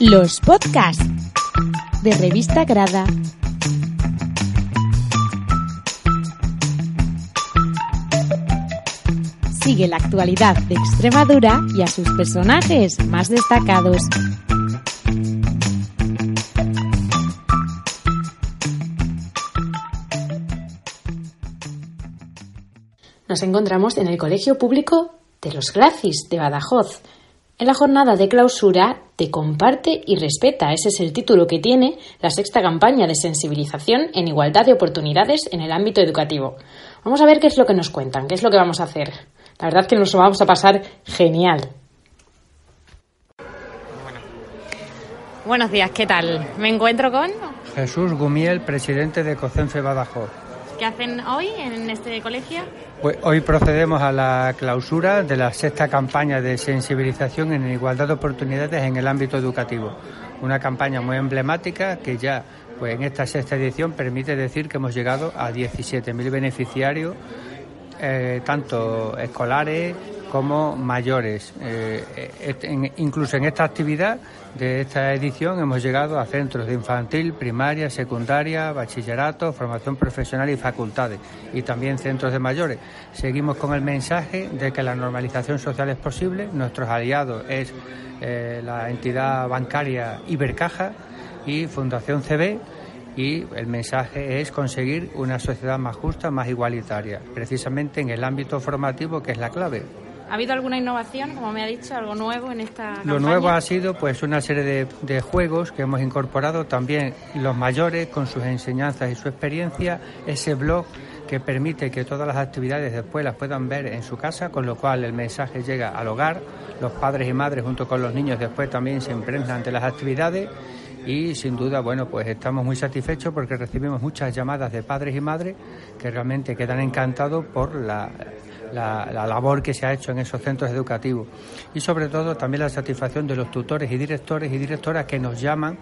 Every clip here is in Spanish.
Los podcasts de Revista Grada. Sigue la actualidad de Extremadura y a sus personajes más destacados. Nos encontramos en el Colegio Público de los Gracis de Badajoz. En la jornada de clausura Te comparte y respeta. Ese es el título que tiene la sexta campaña de sensibilización en igualdad de oportunidades en el ámbito educativo. Vamos a ver qué es lo que nos cuentan, qué es lo que vamos a hacer. La verdad que nos lo vamos a pasar genial. Buenos días, ¿qué tal? Me encuentro con... Jesús Gumiel, presidente de COCENFE Badajoz. ¿Qué hacen hoy en este colegio? Pues hoy procedemos a la clausura de la sexta campaña de sensibilización en igualdad de oportunidades en el ámbito educativo. Una campaña muy emblemática que ya pues en esta sexta edición permite decir que hemos llegado a 17.000 beneficiarios, eh, tanto escolares como mayores. Eh, incluso en esta actividad de esta edición hemos llegado a centros de infantil, primaria, secundaria, bachillerato, formación profesional y facultades, y también centros de mayores. Seguimos con el mensaje de que la normalización social es posible. Nuestros aliados es eh, la entidad bancaria Ibercaja y Fundación CB y el mensaje es conseguir una sociedad más justa, más igualitaria, precisamente en el ámbito formativo que es la clave. ¿Ha habido alguna innovación, como me ha dicho, algo nuevo en esta campaña? Lo nuevo ha sido pues una serie de, de, juegos que hemos incorporado. También los mayores con sus enseñanzas y su experiencia, ese blog que permite que todas las actividades después las puedan ver en su casa, con lo cual el mensaje llega al hogar, los padres y madres junto con los niños después también se impregnan de las actividades. Y sin duda, bueno, pues estamos muy satisfechos porque recibimos muchas llamadas de padres y madres que realmente quedan encantados por la la, labor que se ha hecho en esos centros educativos y sobre todo también la satisfacción de los tutores y directores y directoras que nos llaman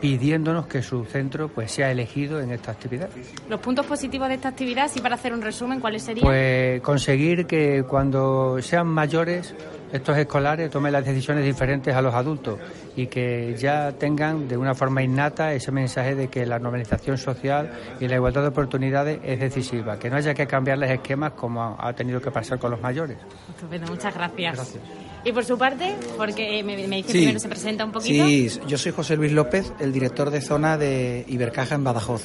pidiéndonos que su centro pues sea elegido en esta actividad. Los puntos positivos de esta actividad, sí para hacer un resumen, ¿cuáles serían? Pues conseguir que cuando sean mayores estos escolares tomen las decisiones diferentes a los adultos y que ya tengan de una forma innata ese mensaje de que la normalización social y la igualdad de oportunidades es decisiva, que no haya que cambiarles esquemas como ha tenido que pasar con los mayores. Estupendo, muchas gracias. Y por su parte, porque me, me dice primero se presenta un poquito. Sí, yo soy José Luis López, el director de zona de Ibercaja en Badajoz.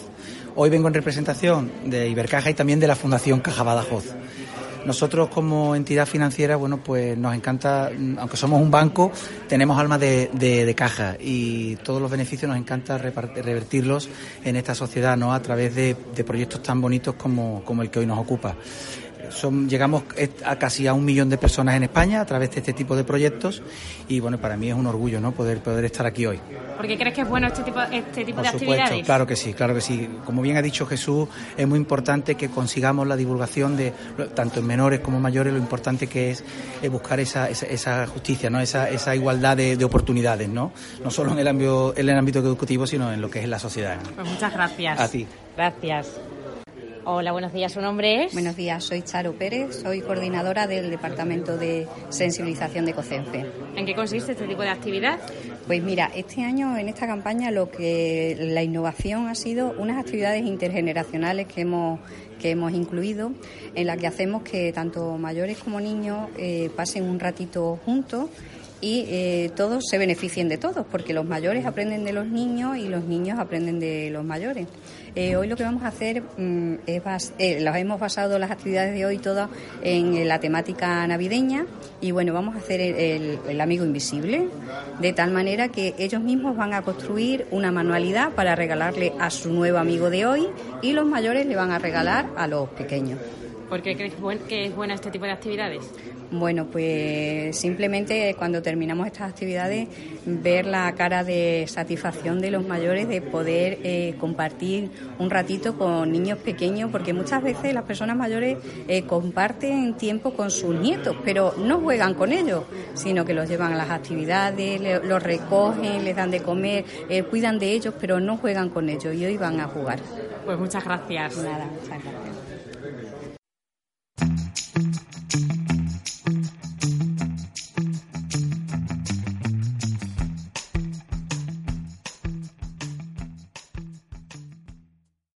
Hoy vengo en representación de Ibercaja y también de la Fundación Caja Badajoz. Nosotros como entidad financiera, bueno, pues nos encanta, aunque somos un banco, tenemos alma de, caja y todos los beneficios nos encanta revertirlos en esta sociedad, ¿no? A través de, proyectos tan bonitos como, como el que hoy nos ocupa llegamos a casi a un millón de personas en España a través de este tipo de proyectos y bueno, para mí es un orgullo ¿no? poder, poder estar aquí hoy. ¿Por qué crees que es bueno este tipo, este tipo de actividades? Claro que sí, claro que sí. Como bien ha dicho Jesús, es muy importante que consigamos la divulgación de tanto en menores como mayores, lo importante que es buscar esa, esa, justicia, ¿no? esa, esa igualdad de, oportunidades, ¿no? no solo en el, ámbito, en el ámbito educativo, sino en lo que es la sociedad. Pues muchas gracias. A ti. Gracias. Hola, buenos días. ¿Su nombre es? Buenos días, soy Charo Pérez, soy coordinadora del Departamento de Sensibilización de COCENFE. ¿En qué consiste este tipo de actividad? Pues mira, este año en esta campaña lo que la innovación ha sido unas actividades intergeneracionales que hemos que hemos incluido, en la que hacemos que tanto mayores como niños eh, pasen un ratito juntos y eh, todos se beneficien de todos, porque los mayores aprenden de los niños y los niños aprenden de los mayores. Eh, hoy lo que vamos a hacer mm, es, eh, las hemos basado las actividades de hoy todas en la temática navideña y bueno, vamos a hacer el, amigo invisible, de tal manera que ellos mismos van a construir una manualidad para regalarle a su nuevo amigo de hoy y los mayores le van a regalar a los pequeños. ¿Por qué crees que es buena este tipo de actividades? Bueno, pues simplemente cuando terminamos estas actividades ver la cara de satisfacción de los mayores de poder eh, compartir un ratito con niños pequeños, porque muchas veces las personas mayores eh, comparten tiempo con sus nietos, pero no juegan con ellos, sino que los llevan a las actividades, los recogen, les dan de comer, eh, cuidan de ellos, pero no juegan con ellos y hoy van a jugar. Pues muchas gracias. Nada, muchas gracias.